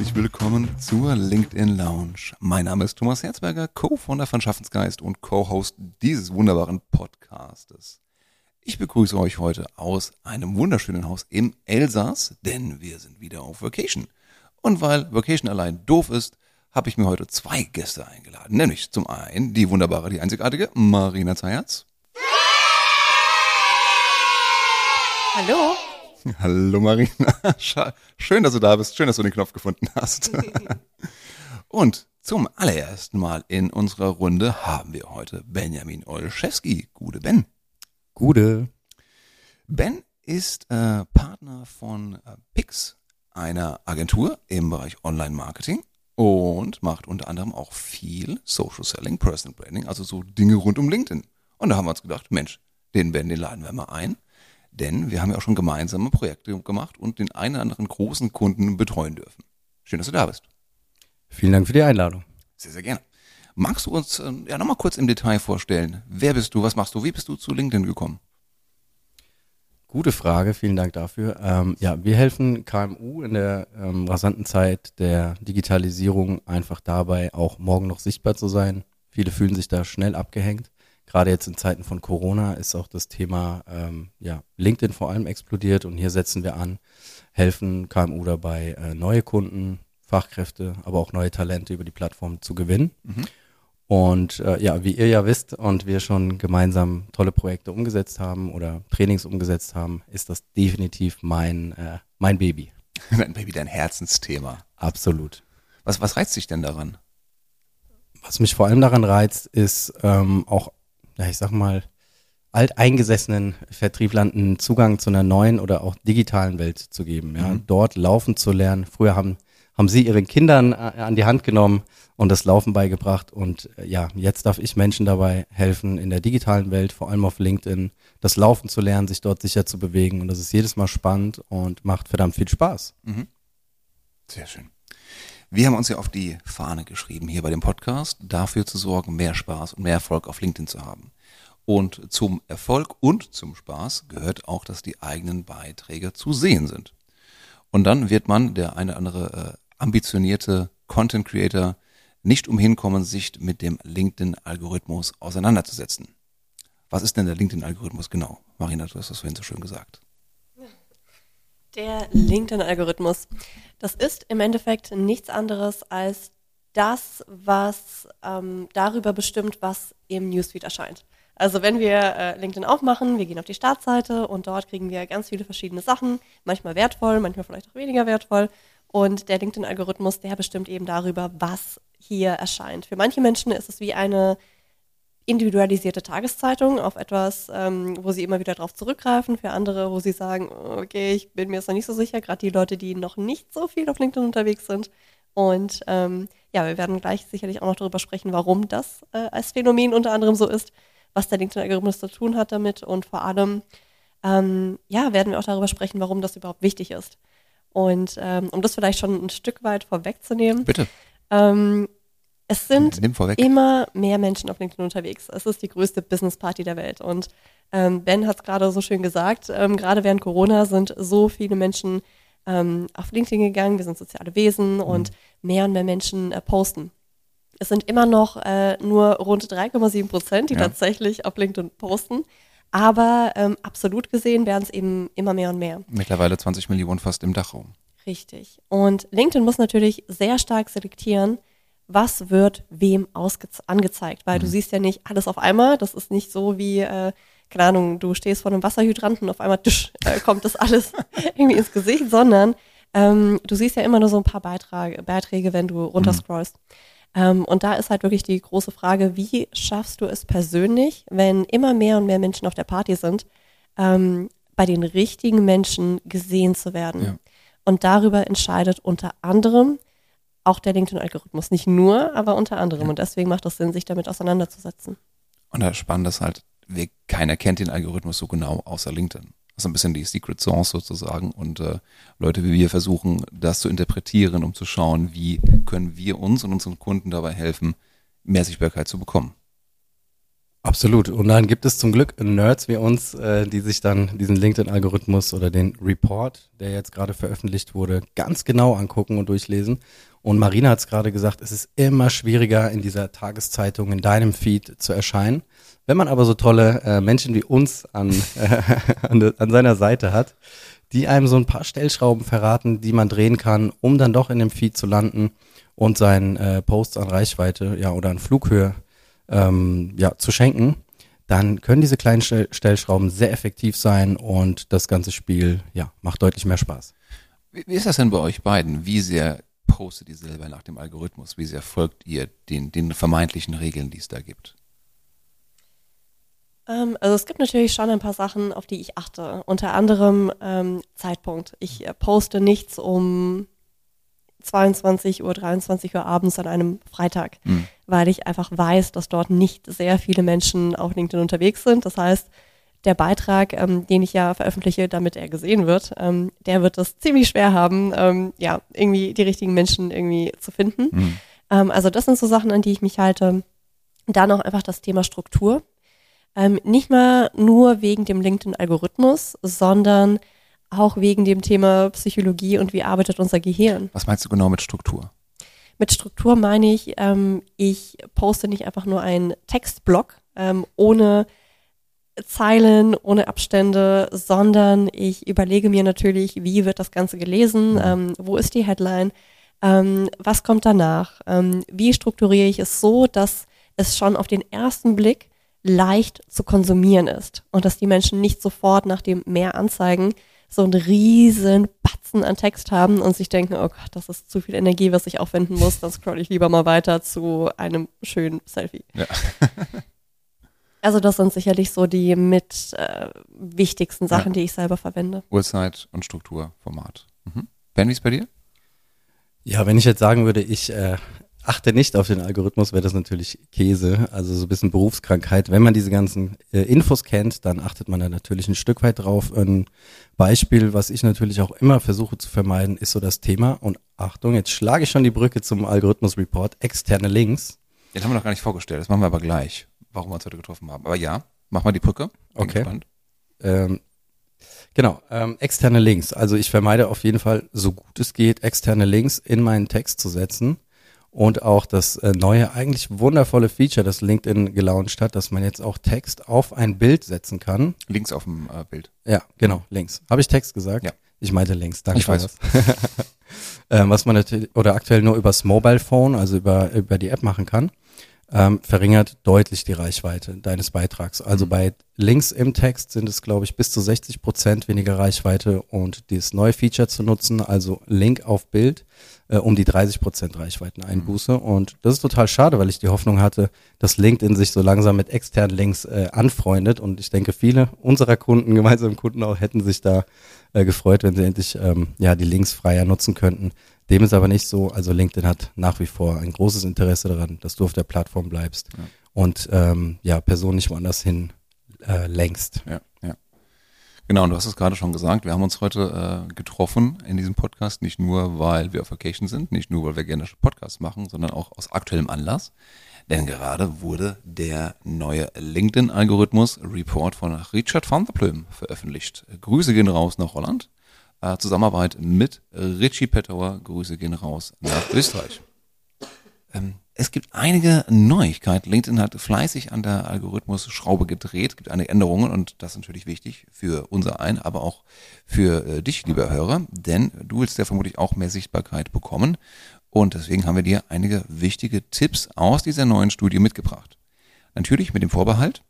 herzlich willkommen zur LinkedIn Lounge. Mein Name ist Thomas Herzberger, Co-Founder von Schaffensgeist und Co-Host dieses wunderbaren Podcastes. Ich begrüße euch heute aus einem wunderschönen Haus im Elsass, denn wir sind wieder auf Vacation. Und weil Vacation allein doof ist, habe ich mir heute zwei Gäste eingeladen. Nämlich zum einen die wunderbare, die einzigartige Marina Zayatz. Hallo. Hallo Marina. Schön, dass du da bist. Schön, dass du den Knopf gefunden hast. Und zum allerersten Mal in unserer Runde haben wir heute Benjamin Olszewski. Gute Ben. Gute. Ben ist äh, Partner von äh, Pix, einer Agentur im Bereich Online-Marketing und macht unter anderem auch viel Social Selling, Personal Branding, also so Dinge rund um LinkedIn. Und da haben wir uns gedacht, Mensch, den Ben, den laden wir mal ein denn wir haben ja auch schon gemeinsame Projekte gemacht und den einen oder anderen großen Kunden betreuen dürfen. Schön, dass du da bist. Vielen Dank für die Einladung. Sehr, sehr gerne. Magst du uns äh, ja nochmal kurz im Detail vorstellen? Wer bist du? Was machst du? Wie bist du zu LinkedIn gekommen? Gute Frage, vielen Dank dafür. Ähm, ja, wir helfen KMU in der ähm, rasanten Zeit der Digitalisierung einfach dabei, auch morgen noch sichtbar zu sein. Viele fühlen sich da schnell abgehängt gerade jetzt in Zeiten von Corona ist auch das Thema ähm, ja, LinkedIn vor allem explodiert und hier setzen wir an, helfen KMU dabei, äh, neue Kunden, Fachkräfte, aber auch neue Talente über die Plattform zu gewinnen. Mhm. Und äh, ja, wie ihr ja wisst und wir schon gemeinsam tolle Projekte umgesetzt haben oder Trainings umgesetzt haben, ist das definitiv mein, äh, mein Baby. Dein Baby, dein Herzensthema. Absolut. Was, was reizt dich denn daran? Was mich vor allem daran reizt, ist ähm, auch ja, ich sag mal, alteingesessenen Vertrieblern einen Zugang zu einer neuen oder auch digitalen Welt zu geben. Ja, mhm. dort laufen zu lernen. Früher haben haben sie ihren Kindern äh, an die Hand genommen und das Laufen beigebracht. Und äh, ja, jetzt darf ich Menschen dabei helfen, in der digitalen Welt, vor allem auf LinkedIn, das Laufen zu lernen, sich dort sicher zu bewegen. Und das ist jedes Mal spannend und macht verdammt viel Spaß. Mhm. Sehr schön. Wir haben uns ja auf die Fahne geschrieben, hier bei dem Podcast, dafür zu sorgen, mehr Spaß und mehr Erfolg auf LinkedIn zu haben. Und zum Erfolg und zum Spaß gehört auch, dass die eigenen Beiträge zu sehen sind. Und dann wird man, der eine oder andere äh, ambitionierte Content Creator, nicht umhin kommen, sich mit dem LinkedIn-Algorithmus auseinanderzusetzen. Was ist denn der LinkedIn-Algorithmus genau? Marina, du hast das vorhin so schön gesagt. Der LinkedIn-Algorithmus. Das ist im Endeffekt nichts anderes als das, was ähm, darüber bestimmt, was im Newsfeed erscheint. Also wenn wir äh, LinkedIn aufmachen, wir gehen auf die Startseite und dort kriegen wir ganz viele verschiedene Sachen, manchmal wertvoll, manchmal vielleicht auch weniger wertvoll. Und der LinkedIn-Algorithmus, der bestimmt eben darüber, was hier erscheint. Für manche Menschen ist es wie eine individualisierte Tageszeitung auf etwas, ähm, wo sie immer wieder darauf zurückgreifen. Für andere, wo sie sagen, okay, ich bin mir jetzt noch nicht so sicher, gerade die Leute, die noch nicht so viel auf LinkedIn unterwegs sind. Und ähm, ja, wir werden gleich sicherlich auch noch darüber sprechen, warum das äh, als Phänomen unter anderem so ist, was der LinkedIn-Algorithmus zu tun hat damit und vor allem, ähm, ja, werden wir auch darüber sprechen, warum das überhaupt wichtig ist. Und ähm, um das vielleicht schon ein Stück weit vorwegzunehmen. Bitte. Ähm, es sind immer mehr Menschen auf LinkedIn unterwegs. Es ist die größte Business Party der Welt. Und ähm, Ben hat es gerade so schön gesagt, ähm, gerade während Corona sind so viele Menschen ähm, auf LinkedIn gegangen. Wir sind soziale Wesen mhm. und mehr und mehr Menschen äh, posten. Es sind immer noch äh, nur rund 3,7 Prozent, die ja. tatsächlich auf LinkedIn posten. Aber ähm, absolut gesehen werden es eben immer mehr und mehr. Mittlerweile 20 Millionen fast im Dachraum. Richtig. Und LinkedIn muss natürlich sehr stark selektieren, was wird wem angezeigt, weil mhm. du siehst ja nicht alles auf einmal. Das ist nicht so wie, äh, keine Ahnung, du stehst vor einem Wasserhydranten und auf einmal tsch, äh, kommt das alles irgendwie ins Gesicht, sondern ähm, du siehst ja immer nur so ein paar Beitrag, Beiträge, wenn du runterscrollst. Mhm. Ähm, und da ist halt wirklich die große Frage, wie schaffst du es persönlich, wenn immer mehr und mehr Menschen auf der Party sind, ähm, bei den richtigen Menschen gesehen zu werden? Ja. Und darüber entscheidet unter anderem, auch der LinkedIn-Algorithmus. Nicht nur, aber unter anderem. Ja. Und deswegen macht es Sinn, sich damit auseinanderzusetzen. Und das Spannende ist halt, wir, keiner kennt den Algorithmus so genau außer LinkedIn. Das ist ein bisschen die Secret Sauce sozusagen. Und äh, Leute wie wir versuchen, das zu interpretieren, um zu schauen, wie können wir uns und unseren Kunden dabei helfen, mehr Sichtbarkeit zu bekommen. Absolut. Und dann gibt es zum Glück Nerds wie uns, äh, die sich dann diesen LinkedIn-Algorithmus oder den Report, der jetzt gerade veröffentlicht wurde, ganz genau angucken und durchlesen. Und Marina hat es gerade gesagt, es ist immer schwieriger in dieser Tageszeitung, in deinem Feed zu erscheinen. Wenn man aber so tolle äh, Menschen wie uns an, äh, an, an seiner Seite hat, die einem so ein paar Stellschrauben verraten, die man drehen kann, um dann doch in dem Feed zu landen und seinen äh, Posts an Reichweite ja oder an Flughöhe ähm, ja, zu schenken, dann können diese kleinen Stellschrauben sehr effektiv sein und das ganze Spiel ja, macht deutlich mehr Spaß. Wie, wie ist das denn bei euch beiden? Wie sehr postet ihr selber nach dem Algorithmus? Wie sehr folgt ihr den, den vermeintlichen Regeln, die es da gibt? Ähm, also es gibt natürlich schon ein paar Sachen, auf die ich achte. Unter anderem ähm, Zeitpunkt. Ich äh, poste nichts um 22 Uhr, 23 Uhr abends an einem Freitag, mhm. weil ich einfach weiß, dass dort nicht sehr viele Menschen auf LinkedIn unterwegs sind. Das heißt, der Beitrag, ähm, den ich ja veröffentliche, damit er gesehen wird, ähm, der wird es ziemlich schwer haben, ähm, ja, irgendwie die richtigen Menschen irgendwie zu finden. Mhm. also das sind so Sachen, an die ich mich halte. Dann auch einfach das Thema Struktur. Ähm, nicht mal nur wegen dem LinkedIn-Algorithmus, sondern auch wegen dem Thema Psychologie und wie arbeitet unser Gehirn. Was meinst du genau mit Struktur? Mit Struktur meine ich, ähm, ich poste nicht einfach nur einen Textblock ähm, ohne Zeilen, ohne Abstände, sondern ich überlege mir natürlich, wie wird das Ganze gelesen, mhm. ähm, wo ist die Headline, ähm, was kommt danach, ähm, wie strukturiere ich es so, dass es schon auf den ersten Blick leicht zu konsumieren ist und dass die Menschen nicht sofort nach dem mehr anzeigen so einen riesen Batzen an Text haben und sich denken, oh Gott, das ist zu viel Energie, was ich aufwenden muss, dann scroll ich lieber mal weiter zu einem schönen Selfie. Ja. also das sind sicherlich so die mit äh, wichtigsten Sachen, ja. die ich selber verwende. Uhrzeit und Struktur, Format. Mhm. Ben, wie ist bei dir? Ja, wenn ich jetzt sagen würde, ich äh, achte nicht auf den Algorithmus, wäre das natürlich Käse, also so ein bisschen Berufskrankheit. Wenn man diese ganzen äh, Infos kennt, dann achtet man da natürlich ein Stück weit drauf. Ein Beispiel, was ich natürlich auch immer versuche zu vermeiden, ist so das Thema. Und Achtung, jetzt schlage ich schon die Brücke zum Algorithmus-Report, externe Links. Den haben wir noch gar nicht vorgestellt, das machen wir aber gleich, warum wir uns heute getroffen haben. Aber ja, mach mal die Brücke. Bin okay. Ähm, Genau, ähm, externe Links. Also ich vermeide auf jeden Fall, so gut es geht, externe Links in meinen Text zu setzen und auch das äh, neue, eigentlich wundervolle Feature, das LinkedIn gelauncht hat, dass man jetzt auch Text auf ein Bild setzen kann. Links auf dem äh, Bild. Ja, genau, links. Habe ich Text gesagt? Ja. Ich meinte links, danke. Ich weiß. ähm, was man natürlich, oder aktuell nur übers Mobile Phone, also über, über die App machen kann ähm, verringert deutlich die Reichweite deines Beitrags. Also mhm. bei Links im Text sind es, glaube ich, bis zu 60 Prozent weniger Reichweite und dieses neue Feature zu nutzen, also Link auf Bild, äh, um die 30 Prozent Reichweiteneinbuße. Mhm. Und das ist total schade, weil ich die Hoffnung hatte, dass LinkedIn sich so langsam mit externen Links äh, anfreundet. Und ich denke, viele unserer Kunden, gemeinsamen Kunden auch, hätten sich da äh, gefreut, wenn sie endlich ähm, ja die Links freier nutzen könnten. Dem ist aber nicht so. Also LinkedIn hat nach wie vor ein großes Interesse daran, dass du auf der Plattform bleibst ja. und ähm, ja, Personen nicht woanders hin äh, lenkst. Ja, ja. Genau, und du hast es gerade schon gesagt, wir haben uns heute äh, getroffen in diesem Podcast, nicht nur, weil wir auf Vacation sind, nicht nur, weil wir gerne Podcasts machen, sondern auch aus aktuellem Anlass. Denn gerade wurde der neue LinkedIn-Algorithmus-Report von Richard van der Plüm veröffentlicht. Grüße gehen raus nach Holland äh, Zusammenarbeit mit Richie Pettauer. Grüße gehen raus nach Österreich. Ähm, es gibt einige Neuigkeiten. LinkedIn hat fleißig an der Algorithmus-Schraube gedreht. Es gibt einige Änderungen und das ist natürlich wichtig für unser ein, aber auch für äh, dich, lieber Hörer, denn du willst ja vermutlich auch mehr Sichtbarkeit bekommen. Und deswegen haben wir dir einige wichtige Tipps aus dieser neuen Studie mitgebracht. Natürlich mit dem Vorbehalt,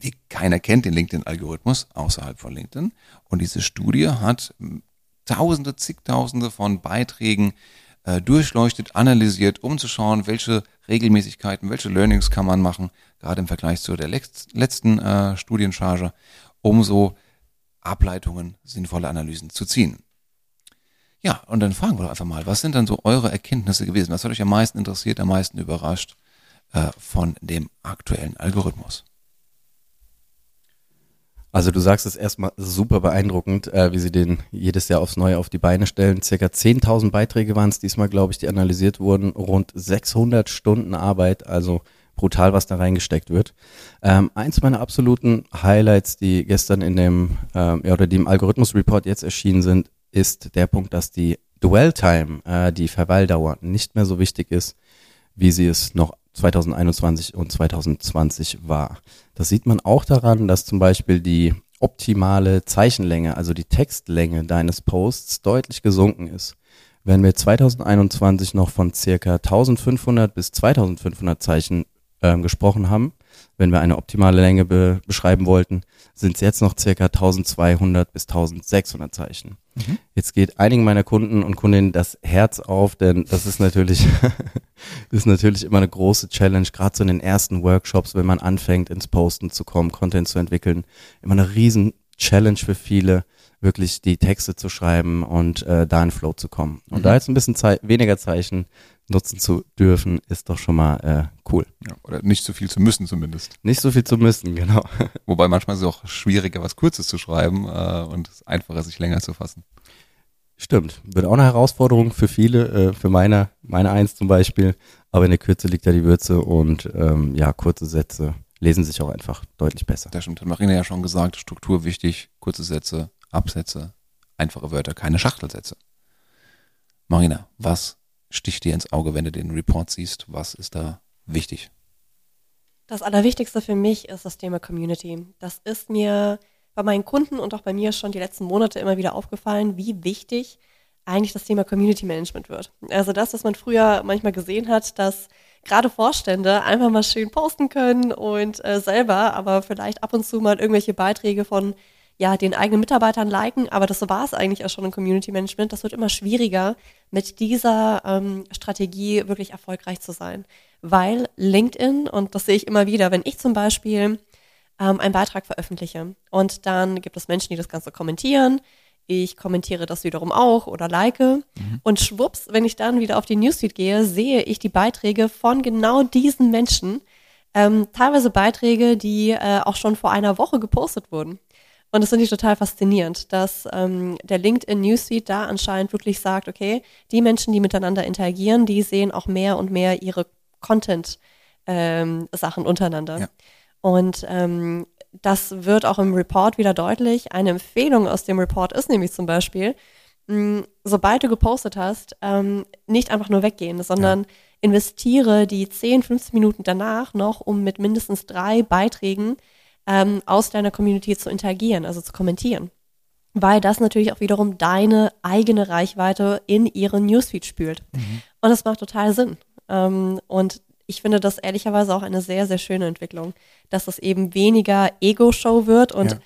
wie keiner kennt den LinkedIn-Algorithmus außerhalb von LinkedIn. Und diese Studie hat Tausende, zigtausende von Beiträgen äh, durchleuchtet, analysiert, um zu schauen, welche Regelmäßigkeiten, welche Learnings kann man machen, gerade im Vergleich zu der letzten äh, Studiencharge, um so Ableitungen, sinnvolle Analysen zu ziehen. Ja, und dann fragen wir doch einfach mal, was sind dann so eure Erkenntnisse gewesen? Was hat euch am meisten interessiert, am meisten überrascht äh, von dem aktuellen Algorithmus? Also du sagst es erstmal super beeindruckend, äh, wie sie den jedes Jahr aufs Neue auf die Beine stellen. Circa 10.000 Beiträge waren es diesmal, glaube ich, die analysiert wurden. Rund 600 Stunden Arbeit, also brutal, was da reingesteckt wird. Ähm, eins meiner absoluten Highlights, die gestern in dem, ähm, ja, oder die im Algorithmus-Report jetzt erschienen sind, ist der Punkt, dass die Dwell-Time, äh, die Verweildauer, nicht mehr so wichtig ist, wie sie es noch 2021 und 2020 war. Das sieht man auch daran, dass zum Beispiel die optimale Zeichenlänge, also die Textlänge deines Posts deutlich gesunken ist. Wenn wir 2021 noch von circa 1500 bis 2500 Zeichen ähm, gesprochen haben, wenn wir eine optimale Länge be beschreiben wollten, sind es jetzt noch circa 1200 bis 1600 Zeichen. Mhm. Jetzt geht einigen meiner Kunden und Kundinnen das Herz auf, denn das ist natürlich, ist natürlich immer eine große Challenge, gerade so in den ersten Workshops, wenn man anfängt ins Posten zu kommen, Content zu entwickeln, immer eine riesen Challenge für viele, wirklich die Texte zu schreiben und äh, da in Flow zu kommen. Und mhm. da jetzt ein bisschen Ze weniger Zeichen nutzen zu dürfen, ist doch schon mal äh, cool. Ja, oder nicht so viel zu müssen zumindest. Nicht so viel zu müssen, genau. Wobei manchmal ist es auch schwieriger, was Kurzes zu schreiben äh, und es ist einfacher, sich länger zu fassen. Stimmt, wird auch eine Herausforderung für viele, äh, für meine, meine Eins zum Beispiel. Aber in der Kürze liegt ja die Würze und ähm, ja, kurze Sätze lesen sich auch einfach deutlich besser. Das stimmt, hat Marina ja schon gesagt, Struktur wichtig, kurze Sätze, Absätze, einfache Wörter, keine Schachtelsätze. Marina, was sticht dir ins Auge, wenn du den Report siehst? Was ist da wichtig? Das Allerwichtigste für mich ist das Thema Community. Das ist mir bei meinen Kunden und auch bei mir schon die letzten Monate immer wieder aufgefallen, wie wichtig eigentlich das Thema Community Management wird. Also das, was man früher manchmal gesehen hat, dass gerade Vorstände einfach mal schön posten können und äh, selber aber vielleicht ab und zu mal irgendwelche Beiträge von ja, den eigenen Mitarbeitern liken, aber das war es eigentlich auch schon im Community Management. Das wird immer schwieriger, mit dieser ähm, Strategie wirklich erfolgreich zu sein. Weil LinkedIn, und das sehe ich immer wieder, wenn ich zum Beispiel ähm, einen Beitrag veröffentliche und dann gibt es Menschen, die das Ganze kommentieren, ich kommentiere das wiederum auch oder like. Mhm. Und schwupps, wenn ich dann wieder auf die Newsfeed gehe, sehe ich die Beiträge von genau diesen Menschen. Ähm, teilweise Beiträge, die äh, auch schon vor einer Woche gepostet wurden. Und das finde ich total faszinierend, dass ähm, der LinkedIn Newsfeed da anscheinend wirklich sagt, okay, die Menschen, die miteinander interagieren, die sehen auch mehr und mehr ihre Content-Sachen ähm, untereinander. Ja. Und ähm, das wird auch im Report wieder deutlich. Eine Empfehlung aus dem Report ist nämlich zum Beispiel, mh, hm, sobald du gepostet hast, ähm, nicht einfach nur weggehen, sondern ja. investiere die 10, 15 Minuten danach noch, um mit mindestens drei Beiträgen ähm, aus deiner Community zu interagieren, also zu kommentieren. Weil das natürlich auch wiederum deine eigene Reichweite in ihren Newsfeed spült. Mhm. Und das macht total Sinn. Ähm, und ich finde das ehrlicherweise auch eine sehr, sehr schöne Entwicklung, dass es eben weniger Ego-Show wird und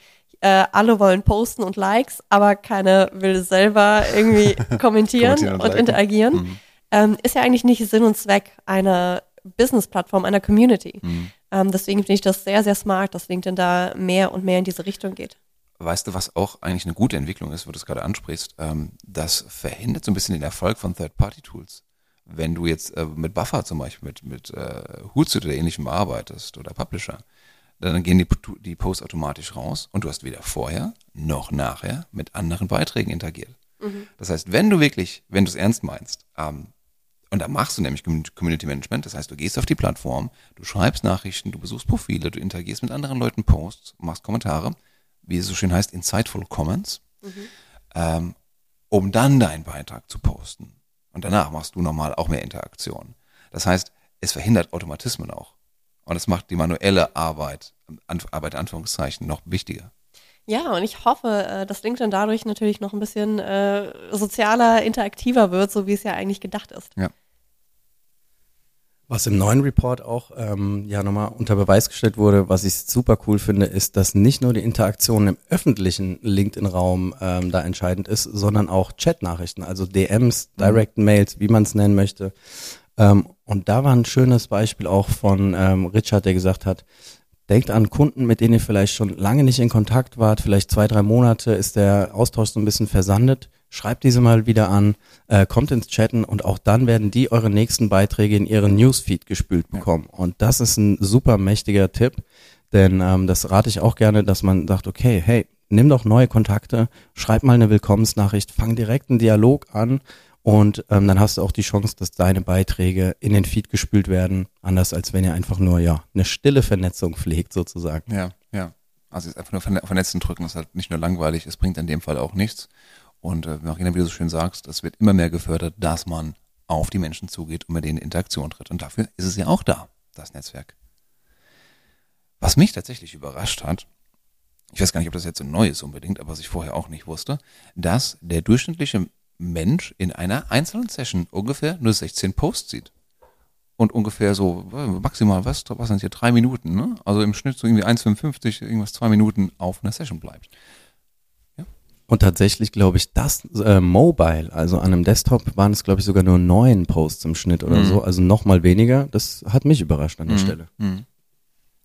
ja. äh, alle wollen posten und Likes, aber keiner will selber irgendwie kommentieren und, und interagieren. Mhm. Ähm, ist ja eigentlich nicht Sinn und Zweck einer Business-Plattform, einer Community. Mhm. Ähm, deswegen finde ich das sehr, sehr smart, dass LinkedIn da mehr und mehr in diese Richtung geht. Weißt du, was auch eigentlich eine gute Entwicklung ist, wo du es gerade ansprichst? Ähm, das verhindert so ein bisschen den Erfolg von Third-Party-Tools. Wenn du jetzt äh, mit Buffer zum Beispiel, mit, mit äh, Hootsuite oder ähnlichem arbeitest oder Publisher, dann gehen die, die Posts automatisch raus und du hast weder vorher noch nachher mit anderen Beiträgen interagiert. Mhm. Das heißt, wenn du wirklich, wenn du es ernst meinst, ähm, und da machst du nämlich Community Management. Das heißt, du gehst auf die Plattform, du schreibst Nachrichten, du besuchst Profile, du interagierst mit anderen Leuten Posts, machst Kommentare, wie es so schön heißt, insightful Comments, mhm. ähm, um dann deinen Beitrag zu posten. Und danach machst du nochmal auch mehr Interaktion. Das heißt, es verhindert Automatismen auch. Und es macht die manuelle Arbeit, Arbeit in Anführungszeichen, noch wichtiger. Ja, und ich hoffe, äh, dass LinkedIn dadurch natürlich noch ein bisschen äh, sozialer, interaktiver wird, so wie es ja eigentlich gedacht ist. Ja. Was im neuen Report auch ähm, ja nochmal unter Beweis gestellt wurde, was ich super cool finde, ist, dass nicht nur die Interaktion im öffentlichen LinkedIn-Raum ähm, da entscheidend ist, sondern auch Chat-Nachrichten, also DMs, mhm. Direct Mails, wie man es nennen möchte. Ähm, und da war ein schönes Beispiel auch von ähm, Richard, der gesagt hat, denkt an Kunden, mit denen ihr vielleicht schon lange nicht in Kontakt wart, vielleicht zwei, drei Monate ist der Austausch so ein bisschen versandet schreibt diese mal wieder an, äh, kommt ins Chatten und auch dann werden die eure nächsten Beiträge in ihren Newsfeed gespült bekommen. Ja. Und das ist ein super mächtiger Tipp, denn ähm, das rate ich auch gerne, dass man sagt, okay, hey, nimm doch neue Kontakte, schreib mal eine Willkommensnachricht, fang direkt einen Dialog an Und ähm, dann hast du auch die Chance, dass deine Beiträge in den Feed gespült werden, anders als wenn ihr einfach nur ja eine stille Vernetzung pflegt sozusagen. Ja, ja. Also jetzt einfach nur verne- vernetzen drücken ist halt nicht nur langweilig, es bringt in dem Fall auch nichts. Und äh, Marina, wie du so schön sagst, es wird immer mehr gefördert, dass man auf die Menschen zugeht und mit denen in Interaktion tritt. Und dafür ist es ja auch da, das Netzwerk. Was mich tatsächlich überrascht hat, ich weiß gar nicht, ob das jetzt so neu ist unbedingt, aber was ich vorher auch nicht wusste, dass der durchschnittliche Mensch in einer einzelnen Session ungefähr nur 16 Posts sieht. Und ungefähr so, äh, maximal, was, was sind hier, drei Minuten, ne? Also im Schnitt so irgendwie 1,55, irgendwas zwei Minuten auf einer Session bleibt. Und tatsächlich glaube ich, das äh, Mobile, also an einem Desktop waren es glaube ich sogar nur neun Posts im Schnitt oder Mhm. so, also noch mal weniger. Das hat mich überrascht an der Stelle. Mhm.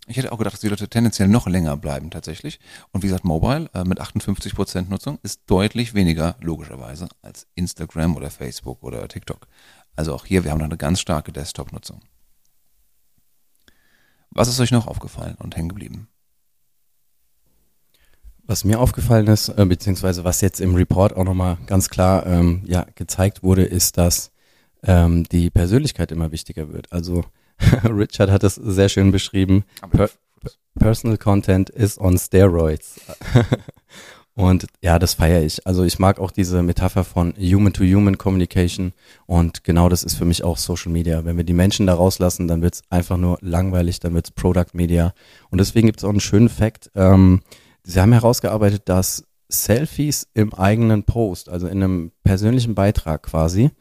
Ich hätte auch gedacht, dass die Leute tendenziell noch länger bleiben tatsächlich. Und wie gesagt, Mobile äh, mit 58% Nutzung ist deutlich weniger, logischerweise, als Instagram oder Facebook oder TikTok. Also auch hier, wir haben noch eine ganz starke Desktop-Nutzung. Was ist euch noch aufgefallen und hängen geblieben? Was mir aufgefallen ist, äh, beziehungsweise was jetzt im Report auch nochmal ganz klar ähm, ja, gezeigt wurde, ist, dass ähm, die Persönlichkeit immer wichtiger wird. Also Richard hat es sehr schön beschrieben. Per Personal Content is on steroids. und ja, das feiere ich. Also ich mag auch diese Metapher von Human-to-Human Communication und genau das ist für mich auch Social Media. Wenn wir die Menschen da rauslassen, dann wird's einfach nur langweilig, dann wird's Product Media. Und deswegen gibt's auch einen schönen Fact. Ähm, Sie haben herausgearbeitet, dass Selfies im eigenen Post, also in einem persönlichen Beitrag quasi,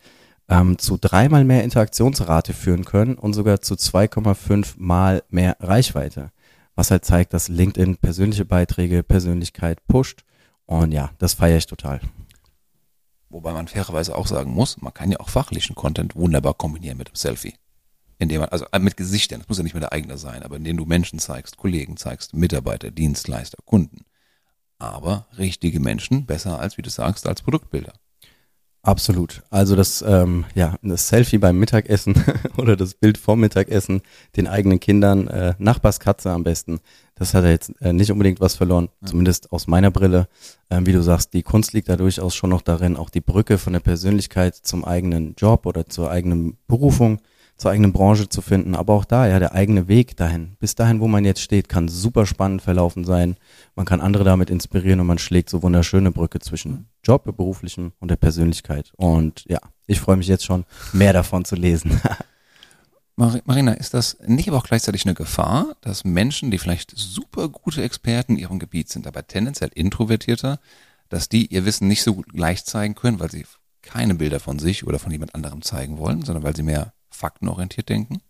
ähm, zu dreimal mehr Interaktionsrate führen können und sogar zu 2,5 mal mehr Reichweite. Was halt zeigt, dass LinkedIn persönliche Beiträge, Persönlichkeit pusht. Und ja, das feiere ich total. Wobei man fairerweise auch sagen muss, man kann ja auch fachlichen Content wunderbar kombinieren mit dem Selfie. Indem man, also äh, mit Gesichtern, das muss ja nicht mehr der eigene sein, aber indem du Menschen zeigst, Kollegen zeigst, Mitarbeiter, Dienstleister, Kunden. Aber richtige Menschen besser als, wie du sagst, als Produktbilder. Absolut. Also das, ähm, ja, das Selfie beim Mittagessen oder das Bild vom Mittagessen, den eigenen Kindern, äh, Nachbarskatze am besten. Das hat er jetzt äh, nicht unbedingt was verloren, zumindest aus meiner Brille. Ähm, wie du sagst, die Kunst liegt da durchaus schon noch darin, auch die Brücke von der Persönlichkeit zum eigenen Job oder zur eigenen Berufung, zur eigenen Branche zu finden. Aber auch da, ja, der eigene Weg dahin, bis dahin, wo man jetzt steht, kann super spannend verlaufen sein. Man kann andere damit inspirieren und man schlägt so wunderschöne Brücke zwischen Job, beruflichem und der Persönlichkeit. Und ja, ich freue mich jetzt schon, mehr davon zu lesen. Mar- Marina, ist das nicht aber auch gleichzeitig eine Gefahr, dass Menschen, die vielleicht super gute Experten in ihrem Gebiet sind, aber tendenziell introvertierter, dass die ihr Wissen nicht so gut leicht zeigen können, weil sie keine Bilder von sich oder von jemand anderem zeigen wollen, sondern weil sie mehr faktenorientiert denken?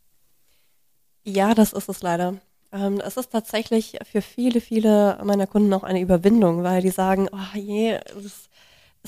Ja, das ist es leider. Ähm, es ist tatsächlich für viele, viele meiner Kunden auch eine Überwindung, weil die sagen, oh je, das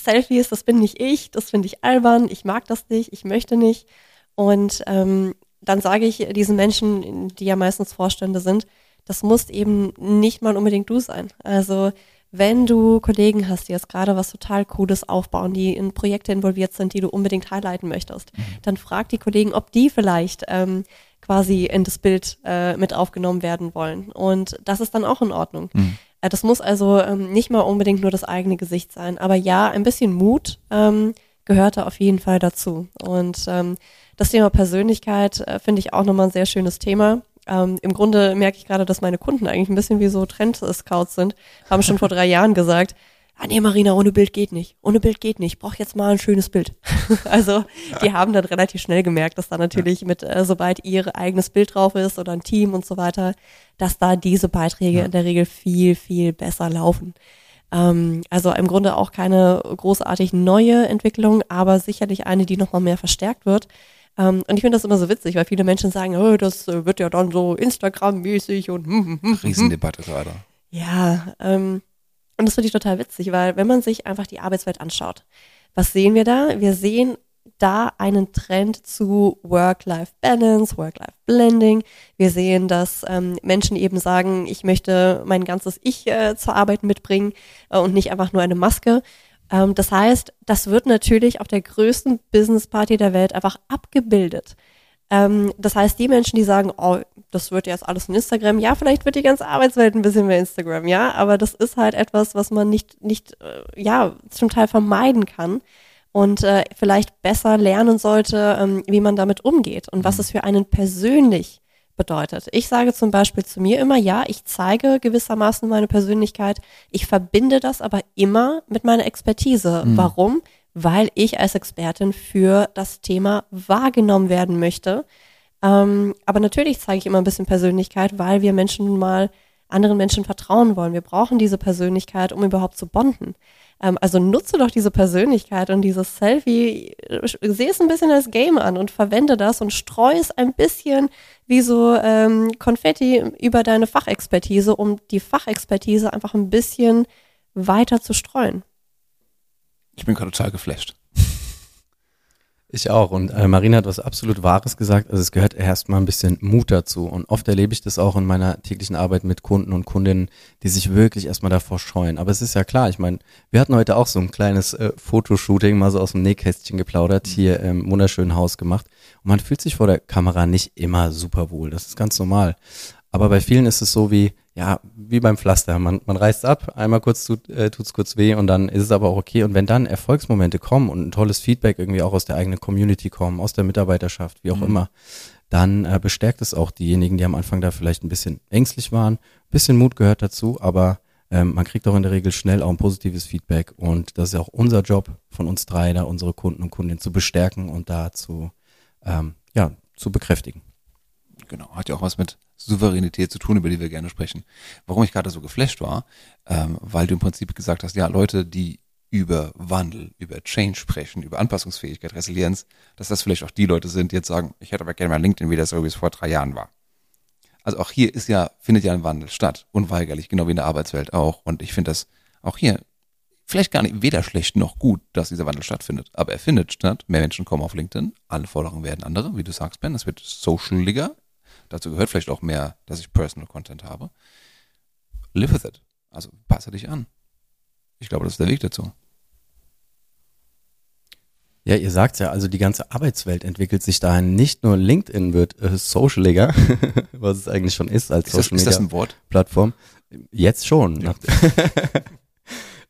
Selfies, das bin nicht ich, das finde ich albern, ich mag das nicht, ich möchte nicht. Und ähm, dann sage ich diesen Menschen, die ja meistens Vorstände sind, das muss eben nicht mal unbedingt du sein. Also wenn du Kollegen hast, die jetzt gerade was total Cooles aufbauen, die in Projekte involviert sind, die du unbedingt highlighten möchtest, dann frag die Kollegen, ob die vielleicht ähm, quasi in das Bild äh, mit aufgenommen werden wollen. Und das ist dann auch in Ordnung. Äh, das muss also ähm, nicht mal unbedingt nur das eigene Gesicht sein. Aber ja, ein bisschen Mut ähm, gehört da auf jeden Fall dazu. Und ähm, das Thema Persönlichkeit äh, finde ich auch nochmal ein sehr schönes Thema. Ähm, Im Grunde merke ich gerade, dass meine Kunden eigentlich ein bisschen wie so Trend-Scouts sind. Haben schon vor drei Jahren gesagt, ah nee, Marina, ohne Bild geht nicht. Ohne Bild geht nicht. Ich brauche jetzt mal ein schönes Bild. also die haben dann relativ schnell gemerkt, dass da natürlich mit, äh, sobald ihr eigenes Bild drauf ist oder ein Team und so weiter, dass da diese Beiträge in der Regel viel, viel besser laufen. Ähm, also im Grunde auch keine großartig neue Entwicklung, aber sicherlich eine, die nochmal mehr verstärkt wird. Ähm, und ich finde das immer so witzig, weil viele Menschen sagen, oh, das äh, wird ja dann so Instagram-mäßig und hm, hm, hm, hm. Riesendebatte gerade. Ja, ähm, und das finde ich total witzig, weil wenn man sich einfach die Arbeitswelt anschaut, was sehen wir da? Wir sehen da einen Trend zu Work-Life-Balance, Work-Life-Blending. Wir sehen, dass ähm, Menschen eben sagen, ich möchte mein ganzes Ich äh, zur Arbeit mitbringen äh, und nicht einfach nur eine Maske. Ähm, das heißt, das wird natürlich auf der größten Business-Party der Welt einfach abgebildet. Ähm, das heißt, die Menschen, die sagen, oh, das wird jetzt alles in Instagram, ja, vielleicht wird die ganze Arbeitswelt ein bisschen mehr Instagram, ja, aber das ist halt etwas, was man nicht, nicht, äh, ja, zum Teil vermeiden kann. und äh, vielleicht besser lernen sollte, ähm, wie man damit umgeht und was es für einen persönlich bedeutet. Ich sage zum Beispiel zu mir immer, ja, ich zeige gewissermaßen meine Persönlichkeit, ich verbinde das aber immer mit meiner Expertise. Mhm. Warum? Weil ich als Expertin für das Thema wahrgenommen werden möchte. Ähm, aber natürlich zeige ich immer ein bisschen Persönlichkeit, weil wir Menschen mal anderen Menschen vertrauen wollen. Wir brauchen diese Persönlichkeit, um überhaupt zu bonden. Ähm, also nutze doch diese Persönlichkeit und dieses Selfie, sehe es ein bisschen als Game an und verwende das und streue es ein bisschen wie so ähm, Konfetti über deine Fachexpertise, um die Fachexpertise einfach ein bisschen weiter zu streuen. Ich bin gerade total geflasht. Ich auch. Und äh, Marina hat was absolut Wahres gesagt. Also es gehört erstmal ein bisschen Mut dazu. Und oft erlebe ich das auch in meiner täglichen Arbeit mit Kunden und Kundinnen, die sich wirklich erstmal davor scheuen. Aber es ist ja klar, ich meine, wir hatten heute auch so ein kleines äh, Fotoshooting, mal so aus dem Nähkästchen geplaudert, mhm. hier im wunderschönen Haus gemacht. Und man fühlt sich vor der Kamera nicht immer super wohl. Das ist ganz normal. Aber bei vielen ist es so wie, ja, wie beim Pflaster. Man, man reißt ab, einmal kurz tut, äh, tut's kurz weh und dann ist es aber auch okay. Und wenn dann Erfolgsmomente kommen und ein tolles Feedback irgendwie auch aus der eigenen Community kommen, aus der Mitarbeiterschaft, wie auch mhm. immer, dann äh, bestärkt es auch diejenigen, die am Anfang da vielleicht ein bisschen ängstlich waren. Ein bisschen Mut gehört dazu, aber ähm, man kriegt auch in der Regel schnell auch ein positives Feedback. Und das ist ja auch unser Job von uns drei, da unsere Kunden und Kundinnen zu bestärken und da zu, ähm, ja, zu bekräftigen. Genau, hat ja auch was mit Souveränität zu tun, über die wir gerne sprechen. Warum ich gerade so geflasht war, ähm, weil du im Prinzip gesagt hast, ja, Leute, die über Wandel, über Change sprechen, über Anpassungsfähigkeit, Resilienz, dass das vielleicht auch die Leute sind, die jetzt sagen, ich hätte aber gerne mal LinkedIn wieder so, wie es vor drei Jahren war. Also auch hier ist ja, findet ja ein Wandel statt, unweigerlich, genau wie in der Arbeitswelt auch. Und ich finde das auch hier vielleicht gar nicht weder schlecht noch gut, dass dieser Wandel stattfindet. Aber er findet statt. Mehr Menschen kommen auf LinkedIn. Alle Forderungen werden andere, wie du sagst, Ben. Es wird socialiger. Dazu gehört vielleicht auch mehr, dass ich Personal Content habe. Live with it. Also passe dich an. Ich glaube, das ist der Weg dazu. Ja, ihr sagt ja, also die ganze Arbeitswelt entwickelt sich dahin. Nicht nur LinkedIn wird äh, socialiger, was es eigentlich schon ist als ist das, Social Media ist das ein Wort? Plattform. Jetzt schon. Ja.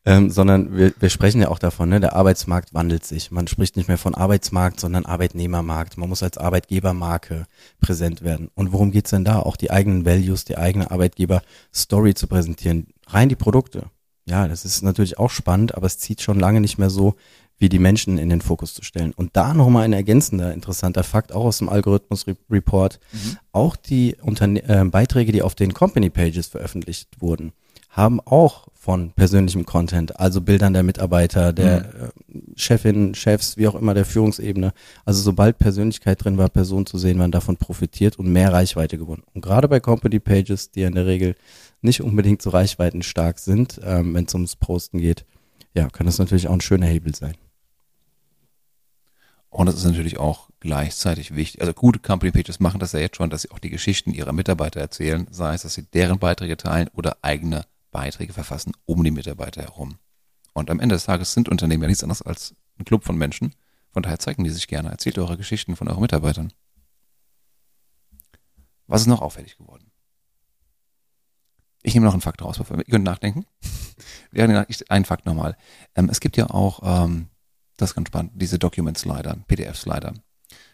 ähm, sondern wir, wir sprechen ja auch davon, ne, der Arbeitsmarkt wandelt sich. Man spricht nicht mehr von Arbeitsmarkt, sondern Arbeitnehmermarkt. Man muss als Arbeitgebermarke präsent werden. Und worum geht's denn da? Auch die eigenen Values, die eigene Arbeitgeber-Story zu präsentieren. Rein die Produkte. Ja, das ist natürlich auch spannend, aber es zieht schon lange nicht mehr so, wie die Menschen in den Fokus zu stellen. Und da nochmal ein ergänzender, interessanter Fakt, auch aus dem Algorithmus-Report, mhm. auch die Unterne äh, Beiträge, die auf den Company-Pages veröffentlicht wurden, haben auch von persönlichem Content, also Bildern der Mitarbeiter, der mhm. Chefin, Chefs, wie auch immer der Führungsebene. Also sobald Persönlichkeit drin war, Personen zu sehen, waren davon profitiert und mehr Reichweite gewonnen. Und gerade bei Company Pages, die ja in der Regel nicht unbedingt so reichweitenstark sind, ähm, wenn es ums Posten geht, ja, kann das natürlich auch ein schöner Hebel sein. Und das ist natürlich auch gleichzeitig wichtig. Also gute Company Pages machen das ja jetzt schon, dass sie auch die Geschichten ihrer Mitarbeiter erzählen, sei es, dass sie deren Beiträge teilen oder eigene Beiträge verfassen um die Mitarbeiter herum. Und am Ende des Tages sind Unternehmen ja nichts anderes als ein Club von Menschen. Von daher zeigen die sich gerne. Erzählt eure Geschichten von euren Mitarbeitern. Was ist noch auffällig geworden? Ich nehme noch einen Fakt raus, bevor wir, ihr könnt nachdenken. Einen Fakt nochmal. Ähm, es gibt ja auch, ähm, das ist ganz spannend, diese Document-Slider, PDF-Slider.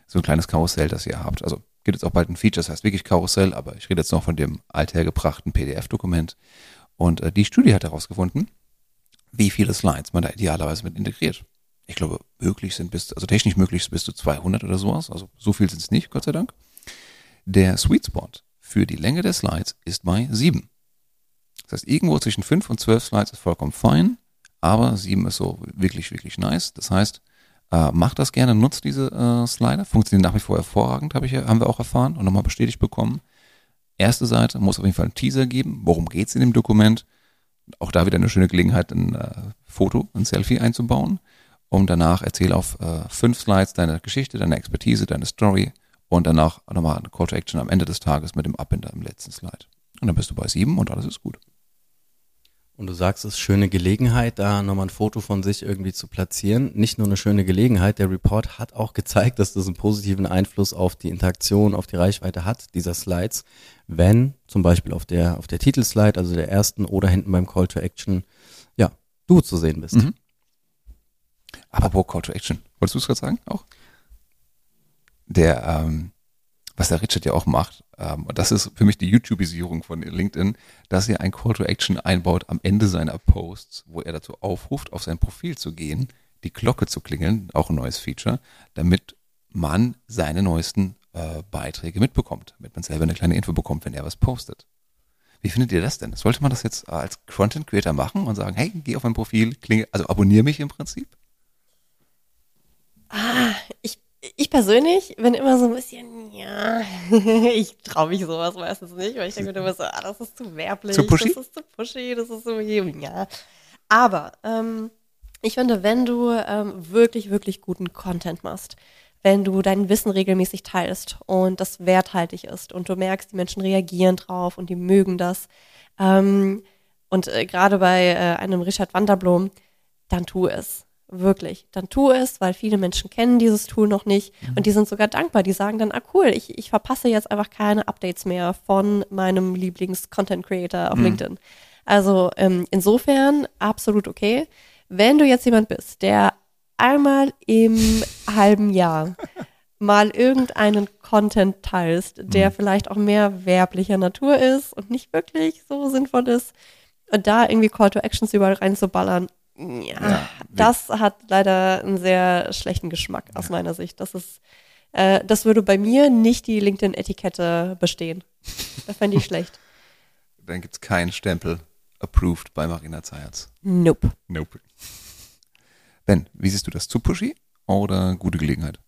So ein kleines Karussell, das ihr habt. Also gibt jetzt auch bald ein Feature, das heißt wirklich Karussell, aber ich rede jetzt noch von dem althergebrachten PDF-Dokument. Und äh, die Studie hat herausgefunden, wie viele Slides man da idealerweise mit integriert. Ich glaube, möglich sind bis, also technisch möglich bis zu 200 oder sowas. Also so viel sind es nicht, Gott sei Dank. Der Sweet Spot für die Länge der Slides ist bei 7. Das heißt, irgendwo zwischen 5 und 12 Slides ist vollkommen fein, aber 7 ist so wirklich, wirklich nice. Das heißt, äh, macht das gerne, nutzt diese äh, Slider. Funktionieren nach wie vor hervorragend, hab ich, haben wir auch erfahren und nochmal bestätigt bekommen. Erste Seite muss auf jeden Fall einen Teaser geben. Worum geht's in dem Dokument? Auch da wieder eine schöne Gelegenheit, ein äh, Foto, ein Selfie einzubauen. Um danach erzähl auf äh, fünf Slides deine Geschichte, deine Expertise, deine Story und danach nochmal eine Call to Action am Ende des Tages mit dem Abbinder im letzten Slide. Und dann bist du bei sieben und alles ist gut. Und du sagst, es ist schöne Gelegenheit, da nochmal ein Foto von sich irgendwie zu platzieren. Nicht nur eine schöne Gelegenheit, der Report hat auch gezeigt, dass das einen positiven Einfluss auf die Interaktion, auf die Reichweite hat, dieser Slides. Wenn zum Beispiel auf der, auf der Titelslide, also der ersten oder hinten beim Call to Action, ja, du zu sehen bist. Mhm. Apropos Call to Action. Wolltest du es gerade sagen auch? Der, ähm, was der Richard ja auch macht, ähm, und das ist für mich die YouTubisierung von LinkedIn, dass er ein Call to Action einbaut am Ende seiner Posts, wo er dazu aufruft, auf sein Profil zu gehen, die Glocke zu klingeln, auch ein neues Feature, damit man seine neuesten äh, Beiträge mitbekommt, damit man selber eine kleine Info bekommt, wenn er was postet. Wie findet ihr das denn? Sollte man das jetzt als Content Creator machen und sagen, hey, geh auf mein Profil, klinge, also abonniere mich im Prinzip? Ah, ich, ich persönlich bin immer so ein bisschen, ja, ich traue mich sowas meistens nicht, weil ich denke immer so, ah, das ist zu werblich, Zu pushy? das ist zu pushy, das ist so, ja. Aber ähm, ich finde, wenn du ähm, wirklich, wirklich guten Content machst, wenn du dein Wissen regelmäßig teilst und das werthaltig ist und du merkst, die Menschen reagieren drauf und die mögen das. Ähm, und äh, gerade bei äh, einem Richard Wanderblom, dann tu es. Wirklich. Dann tu es, weil viele Menschen kennen dieses Tool noch nicht und die sind sogar dankbar. Die sagen dann, ah cool, ich, ich verpasse jetzt einfach keine Updates mehr von meinem Lieblings-Content-Creator auf LinkedIn. Also ähm, insofern absolut okay. Wenn du jetzt jemand bist, der einmal im halben Jahr mal irgendeinen Content teilst, der vielleicht auch mehr werblicher Natur ist und nicht wirklich so sinnvoll ist, und da irgendwie Call to Actions überall reinzuballern, ja, Ja, das hat leider einen sehr schlechten Geschmack aus meiner Sicht. Das ist, äh, das würde bei mir nicht die LinkedIn-Etikette bestehen. Das fände ich schlecht. Dann gibt's keinen Stempel approved bei Marina Zayatz. Nope. Nope. Ben, wie siehst du das? Zu pushy oder gute Gelegenheit?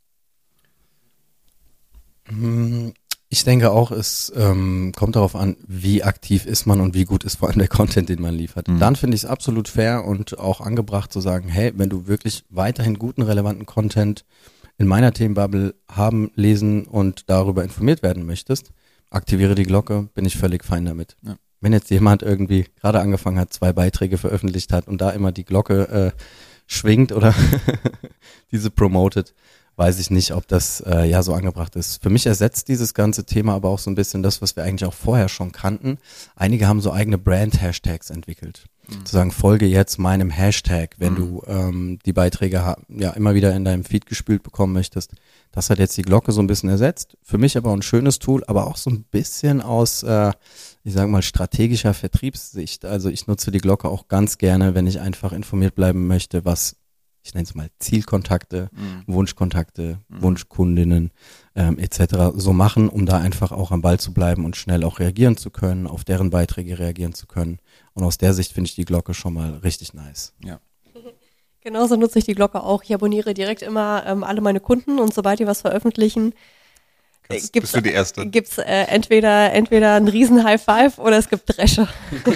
Ich denke auch, es ähm, kommt darauf an, wie aktiv ist man und wie gut ist vor allem der Content, den man liefert. Dann finde ich es absolut fair und auch angebracht zu sagen, hey, wenn du wirklich weiterhin guten, relevanten Content in meiner Themenbubble haben, lesen und darüber informiert werden möchtest, aktiviere die Glocke, bin ich völlig fein damit. Ja. Wenn jetzt jemand irgendwie gerade angefangen hat, zwei Beiträge veröffentlicht hat und da immer die Glocke äh, schwingt oder diese promotet, weiß ich nicht, ob das äh, ja so angebracht ist. Für mich ersetzt dieses ganze Thema aber auch so ein bisschen das, was wir eigentlich auch vorher schon kannten. Einige haben so eigene Brand-Hashtags entwickelt. Zu sagen, folge jetzt meinem Hashtag, wenn du ähm, die Beiträge ja immer wieder in deinem Feed gespült bekommen möchtest. Das hat jetzt die Glocke so ein bisschen ersetzt. Für mich aber ein schönes Tool, aber auch so ein bisschen aus, äh, ich sage mal, strategischer Vertriebssicht. Also ich nutze die Glocke auch ganz gerne, wenn ich einfach informiert bleiben möchte, was ich nenne es mal Zielkontakte, Wunschkontakte, Wunschkundinnen ähm, etc. so machen, um da einfach auch am Ball zu bleiben und schnell auch reagieren zu können, auf deren Beiträge reagieren zu können. Und aus der Sicht finde ich die Glocke schon mal richtig nice. Ja. Genauso nutze ich die Glocke auch. Ich abonniere direkt immer ähm, alle meine Kunden und sobald die was veröffentlichen, Kannst, gibt's- bist du die Erste? gibt's äh, entweder entweder einen riesen High Five oder es gibt Dresche.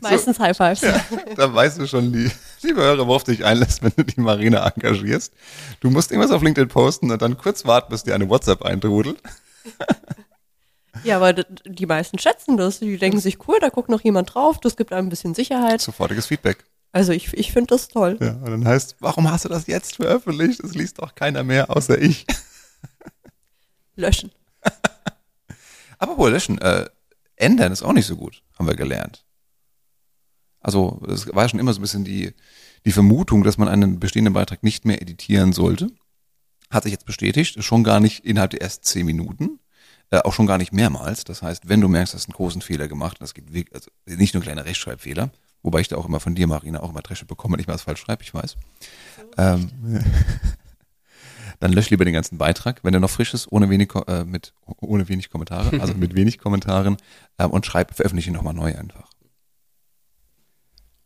Meistens High Fives. Da weißt du schon, die, liebe Hörer, worauf du dich einlässt, wenn du die Marina engagierst. Du musst irgendwas auf LinkedIn posten und dann kurz warten, bis dir eine WhatsApp eintrudelt. Ja, aber die meisten schätzen das. Die denken sich, cool, da guckt noch jemand drauf, das gibt einem ein bisschen Sicherheit. Sofortiges Feedback. Also ich, ich finde das toll. Ja, und dann heißt, warum hast du das jetzt veröffentlicht? Das liest doch keiner mehr, außer ich. Löschen. Aber wohl löschen, äh, ändern ist auch nicht so gut, haben wir gelernt. Also es war schon immer so ein bisschen die, die Vermutung, dass man einen bestehenden Beitrag nicht mehr editieren sollte. Hat sich jetzt bestätigt, schon gar nicht innerhalb der ersten zehn Minuten, äh, auch schon gar nicht mehrmals. Das heißt, wenn du merkst, du hast einen großen Fehler gemacht, das gibt wirklich, also nicht nur kleine Rechtschreibfehler, wobei ich da auch immer von dir, Marina, auch immer Dresche bekomme, wenn ich mal was falsch schreibe, ich weiß. Ähm, dann lösch lieber den ganzen Beitrag, wenn er noch frisch ist, ohne wenig, äh, mit, ohne wenig Kommentare, also mit wenig Kommentaren ähm, und schreib, veröffentliche ihn nochmal neu einfach.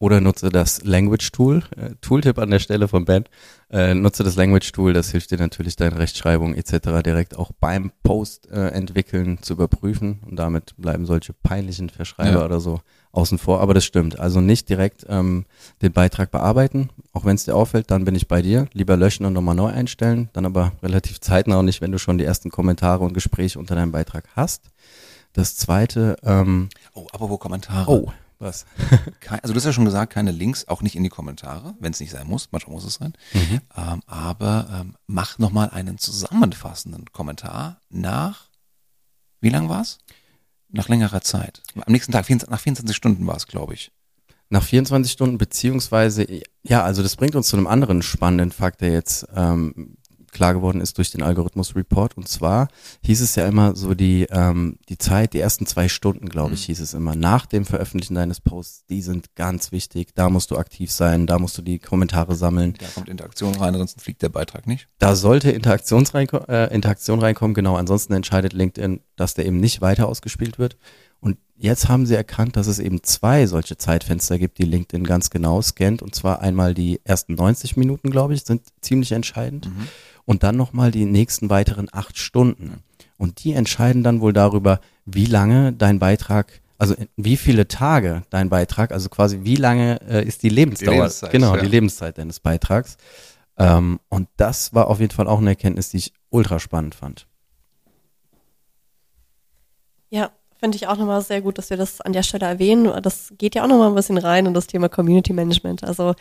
Oder nutze das Language Tool. Äh, Tooltip an der Stelle von Ben. Äh, nutze das Language Tool, das hilft dir natürlich deine Rechtschreibung etc. direkt auch beim Post äh, entwickeln zu überprüfen und damit bleiben solche peinlichen Verschreiber Ja. oder so außen vor. Aber das stimmt. Also nicht direkt ähm, den Beitrag bearbeiten. Auch wenn es dir auffällt, dann bin ich bei dir. Lieber löschen und nochmal neu einstellen. Dann aber relativ zeitnah und nicht, wenn du schon die ersten Kommentare und Gespräche unter deinem Beitrag hast. Das zweite, ähm, Oh, apropos Kommentare. oh, was? Also du hast ja schon gesagt, keine Links, auch nicht in die Kommentare, wenn es nicht sein muss, manchmal muss es sein. Ähm, aber ähm, mach nochmal einen zusammenfassenden Kommentar nach, wie lang war's? Nach längerer Zeit. Am nächsten Tag, 24, nach 24 Stunden war es, glaube ich. Nach 24 Stunden, beziehungsweise, ja, also das bringt uns zu einem anderen spannenden Fakt, der jetzt ähm, klar geworden ist durch den Algorithmus Report. Und zwar hieß es ja immer so die, ähm, die Zeit, die ersten zwei Stunden, glaube ich, mhm. hieß es immer, nach dem Veröffentlichen deines Posts, die sind ganz wichtig. Da musst du aktiv sein, da musst du die Kommentare sammeln. Da kommt Interaktion rein, ansonsten fliegt der Beitrag nicht. Da sollte Interaktions äh, Interaktion reinkommen, genau. Ansonsten entscheidet LinkedIn, dass der eben nicht weiter ausgespielt wird. Und jetzt haben sie erkannt, dass es eben zwei solche Zeitfenster gibt, die LinkedIn ganz genau scannt. Und zwar einmal die ersten 90 Minuten, glaube ich, sind ziemlich entscheidend. Mhm und dann nochmal die nächsten weiteren acht Stunden. Und die entscheiden dann wohl darüber, wie lange dein Beitrag, also wie viele Tage dein Beitrag, also quasi wie lange äh, ist die Lebensdauer, die Lebenszeit, genau, ja. die Lebenszeit deines Beitrags. Ähm, und das war auf jeden Fall auch eine Erkenntnis, die ich ultra spannend fand. Ja, finde ich auch nochmal sehr gut, dass wir das an der Stelle erwähnen. Das geht ja auch nochmal ein bisschen rein in das Thema Community Management. Also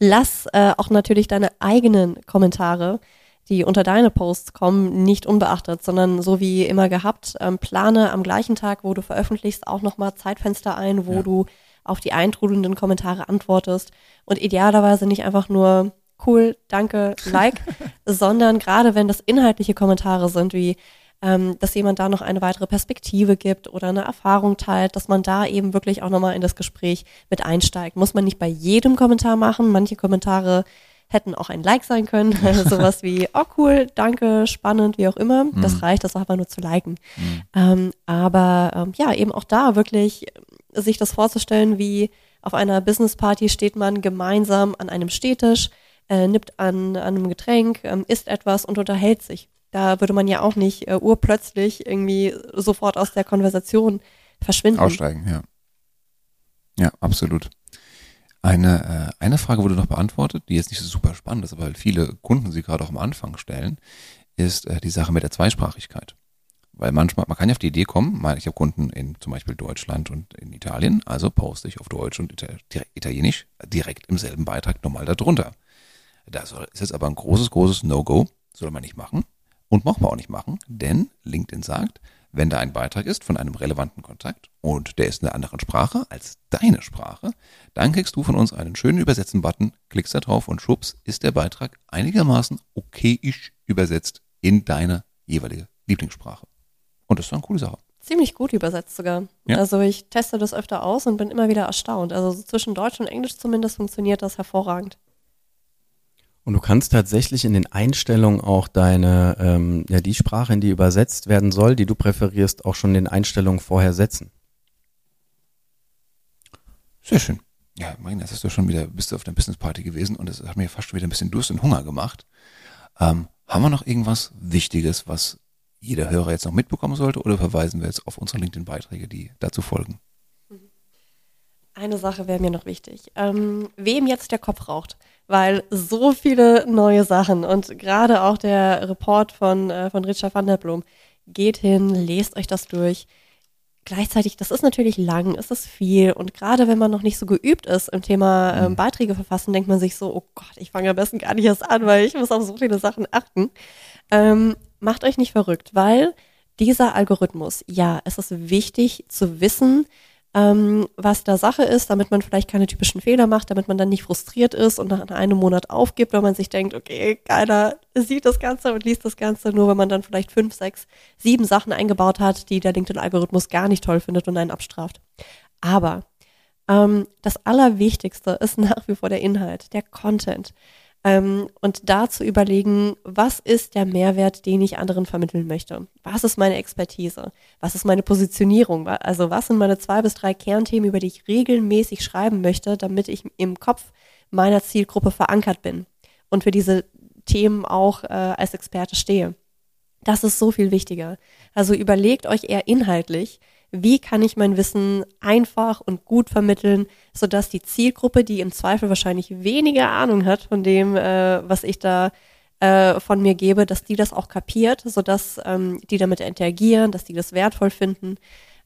lass äh, auch natürlich deine eigenen Kommentare die unter deine Posts kommen, nicht unbeachtet, sondern so wie immer gehabt, ähm, plane am gleichen Tag, wo du veröffentlichst, auch nochmal Zeitfenster ein, wo ja. du auf die eintrudelnden Kommentare antwortest und idealerweise nicht einfach nur cool, danke, like, sondern gerade wenn das inhaltliche Kommentare sind, wie ähm, dass jemand da noch eine weitere Perspektive gibt oder eine Erfahrung teilt, dass man da eben wirklich auch nochmal in das Gespräch mit einsteigt. Muss man nicht bei jedem Kommentar machen. Manche Kommentare hätten auch ein Like sein können. Sowas wie, oh cool, danke, spannend, wie auch immer. Mhm. Das reicht, das einfach nur zu liken. Mhm. Ähm, aber ähm, ja, eben auch da wirklich sich das vorzustellen, wie auf einer Business Party steht man gemeinsam an einem Stehtisch, äh, nippt an, an einem Getränk, ähm, isst etwas und unterhält sich. Da würde man ja auch nicht äh, urplötzlich irgendwie sofort aus der Konversation verschwinden. Aussteigen, ja. Ja, absolut. Eine, äh, eine Frage wurde noch beantwortet, die jetzt nicht so super spannend ist, aber weil viele Kunden sie gerade auch am Anfang stellen, ist äh, die Sache mit der Zweisprachigkeit. Weil manchmal, man kann ja auf die Idee kommen, ich habe Kunden in zum Beispiel Deutschland und in Italien, also poste ich auf Deutsch und Italienisch direkt im selben Beitrag nochmal darunter. Das ist jetzt aber ein großes, großes No-Go, soll man nicht machen und machen wir auch nicht machen, denn LinkedIn sagt, wenn da ein Beitrag ist von einem relevanten Kontakt und der ist in einer anderen Sprache als deine Sprache, dann kriegst du von uns einen schönen Übersetzen-Button, klickst da drauf und schwupps ist der Beitrag einigermaßen okayisch übersetzt in deine jeweilige Lieblingssprache. Und das ist eine coole Sache. Ziemlich gut übersetzt sogar. Ja. Also ich teste das öfter aus und bin immer wieder erstaunt. Also zwischen Deutsch und Englisch zumindest funktioniert das hervorragend. Und du kannst tatsächlich in den Einstellungen auch deine, ähm, ja, die Sprache, in die übersetzt werden soll, die du präferierst, auch schon in den Einstellungen vorher setzen. Sehr schön. Ja, Marina, das hast du schon wieder, bist du auf der Business Party gewesen und das hat mir fast schon wieder ein bisschen Durst und Hunger gemacht. Ähm, haben wir noch irgendwas Wichtiges, was jeder Hörer jetzt noch mitbekommen sollte oder verweisen wir jetzt auf unsere LinkedIn-Beiträge, die dazu folgen? Eine Sache wäre mir noch wichtig. Ähm, wem jetzt der Kopf raucht, weil so viele neue Sachen und gerade auch der Report von, äh, von Richard van der Blom, geht hin, lest euch das durch. Gleichzeitig, das ist natürlich lang, ist es viel und gerade wenn man noch nicht so geübt ist im Thema ähm, mhm. Beiträge verfassen, denkt man sich so, oh Gott, ich fange am besten gar nicht erst an, weil ich muss auf so viele Sachen achten. Ähm, macht euch nicht verrückt, weil dieser Algorithmus, ja, es ist wichtig zu wissen, ähm, was da Sache ist, damit man vielleicht keine typischen Fehler macht, damit man dann nicht frustriert ist und nach einem Monat aufgibt, weil man sich denkt, okay, keiner sieht das Ganze und liest das Ganze, nur wenn man dann vielleicht fünf, sechs, sieben Sachen eingebaut hat, die der LinkedIn-Algorithmus gar nicht toll findet und einen abstraft. Aber ähm, das Allerwichtigste ist nach wie vor der Inhalt, der Content. Ähm, und da zu überlegen, was ist der Mehrwert, den ich anderen vermitteln möchte? Was ist meine Expertise? Was ist meine Positionierung? Also was sind meine zwei bis drei Kernthemen, über die ich regelmäßig schreiben möchte, damit ich im Kopf meiner Zielgruppe verankert bin und für diese Themen auch äh, als Experte stehe? Das ist so viel wichtiger. Also überlegt euch eher inhaltlich, wie kann ich mein Wissen einfach und gut vermitteln, sodass die Zielgruppe, die im Zweifel wahrscheinlich weniger Ahnung hat von dem, äh, was ich da äh, von mir gebe, dass die das auch kapiert, sodass ähm, die damit interagieren, dass die das wertvoll finden.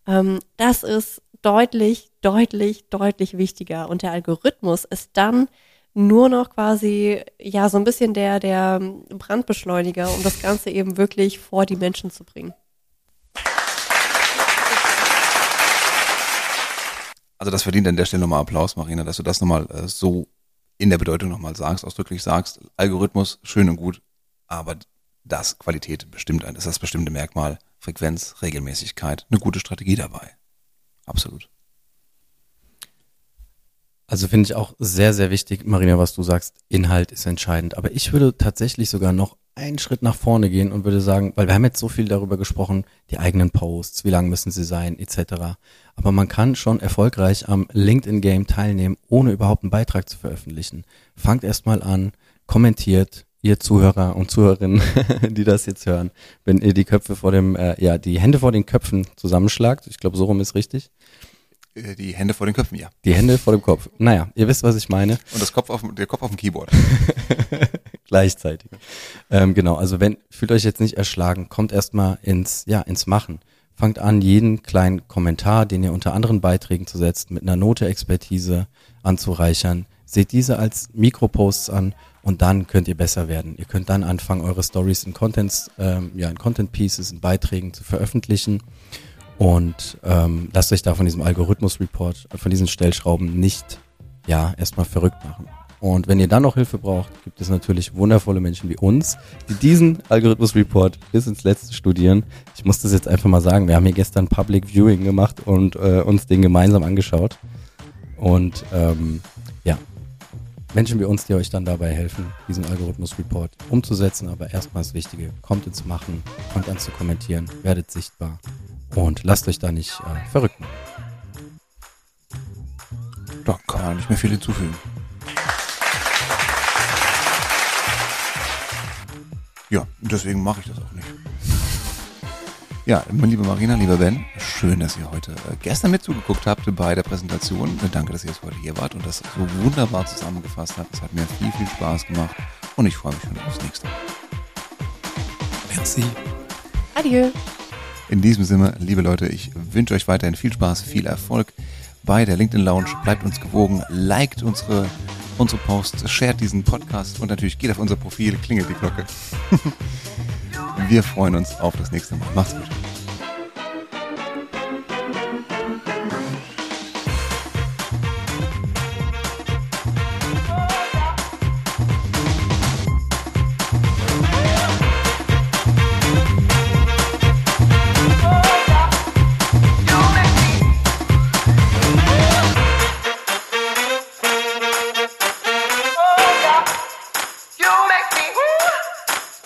Ähm, das ist deutlich, deutlich, deutlich wichtiger. Und der Algorithmus ist dann nur noch quasi, ja, so ein bisschen der, der Brandbeschleuniger, um das Ganze eben wirklich vor die Menschen zu bringen. Also das verdient an der Stelle nochmal Applaus, Marina, dass du das nochmal äh, so in der Bedeutung nochmal sagst, ausdrücklich sagst. Algorithmus, schön und gut, aber das Qualität bestimmt ein, ist das bestimmte Merkmal, Frequenz, Regelmäßigkeit, eine gute Strategie dabei. Absolut. Also finde ich auch sehr, sehr wichtig, Marina, was du sagst, Inhalt ist entscheidend. Aber ich würde tatsächlich sogar noch einen Schritt nach vorne gehen und würde sagen, weil wir haben jetzt so viel darüber gesprochen, die eigenen Posts, wie lang müssen sie sein, etc. Aber man kann schon erfolgreich am LinkedIn-Game teilnehmen, ohne überhaupt einen Beitrag zu veröffentlichen. Fangt erstmal an, kommentiert, ihr Zuhörer und Zuhörerinnen, die das jetzt hören, wenn ihr die Köpfe vor dem, äh, ja, die Hände vor den Köpfen zusammenschlagt, ich glaube, so rum ist richtig, äh, die Hände vor den Köpfen, ja. Die Hände vor dem Kopf. Naja, ihr wisst, was ich meine. Und das Kopf auf, der Kopf auf dem Keyboard. Gleichzeitig. Ähm, genau, also wenn, fühlt euch jetzt nicht erschlagen, kommt erstmal ins, ja, ins Machen. Fangt an, jeden kleinen Kommentar, den ihr unter anderen Beiträgen zu setzen, mit einer Note Expertise anzureichern. Seht diese als Mikroposts an und dann könnt ihr besser werden. Ihr könnt dann anfangen, eure Stories in Contents, ähm, ja, in Content Pieces, in Beiträgen zu veröffentlichen und ähm, lasst euch da von diesem Algorithmus-Report, von diesen Stellschrauben nicht ja erstmal verrückt machen. Und wenn ihr dann noch Hilfe braucht, gibt es natürlich wundervolle Menschen wie uns, die diesen Algorithmus-Report bis ins Letzte studieren. Ich muss das jetzt einfach mal sagen. Wir haben hier gestern Public Viewing gemacht und äh, uns den gemeinsam angeschaut. Und ähm, ja, Menschen wie uns, die euch dann dabei helfen, diesen Algorithmus-Report umzusetzen. Aber erstmal das Wichtige, kommt ins Machen, fangt an zu kommentieren, werdet sichtbar und lasst euch da nicht äh, verrücken. Da kann man nicht mehr viel hinzufügen. Ja, deswegen mache ich das auch nicht. Ja, liebe Marina, lieber Ben, schön, dass ihr heute äh, gestern mit zugeguckt habt bei der Präsentation. Danke, dass ihr jetzt heute hier wart und das so wunderbar zusammengefasst habt. Es hat mir viel, viel Spaß gemacht und ich freue mich schon aufs nächste Mal. Merci. Adieu. In diesem Sinne, liebe Leute, ich wünsche euch weiterhin viel Spaß, viel Erfolg bei der LinkedIn Lounge. Bleibt uns gewogen, liked unsere, unsere Posts, shared diesen Podcast und natürlich geht auf unser Profil, klingelt die Glocke. Wir freuen uns auf das nächste Mal. Macht's gut.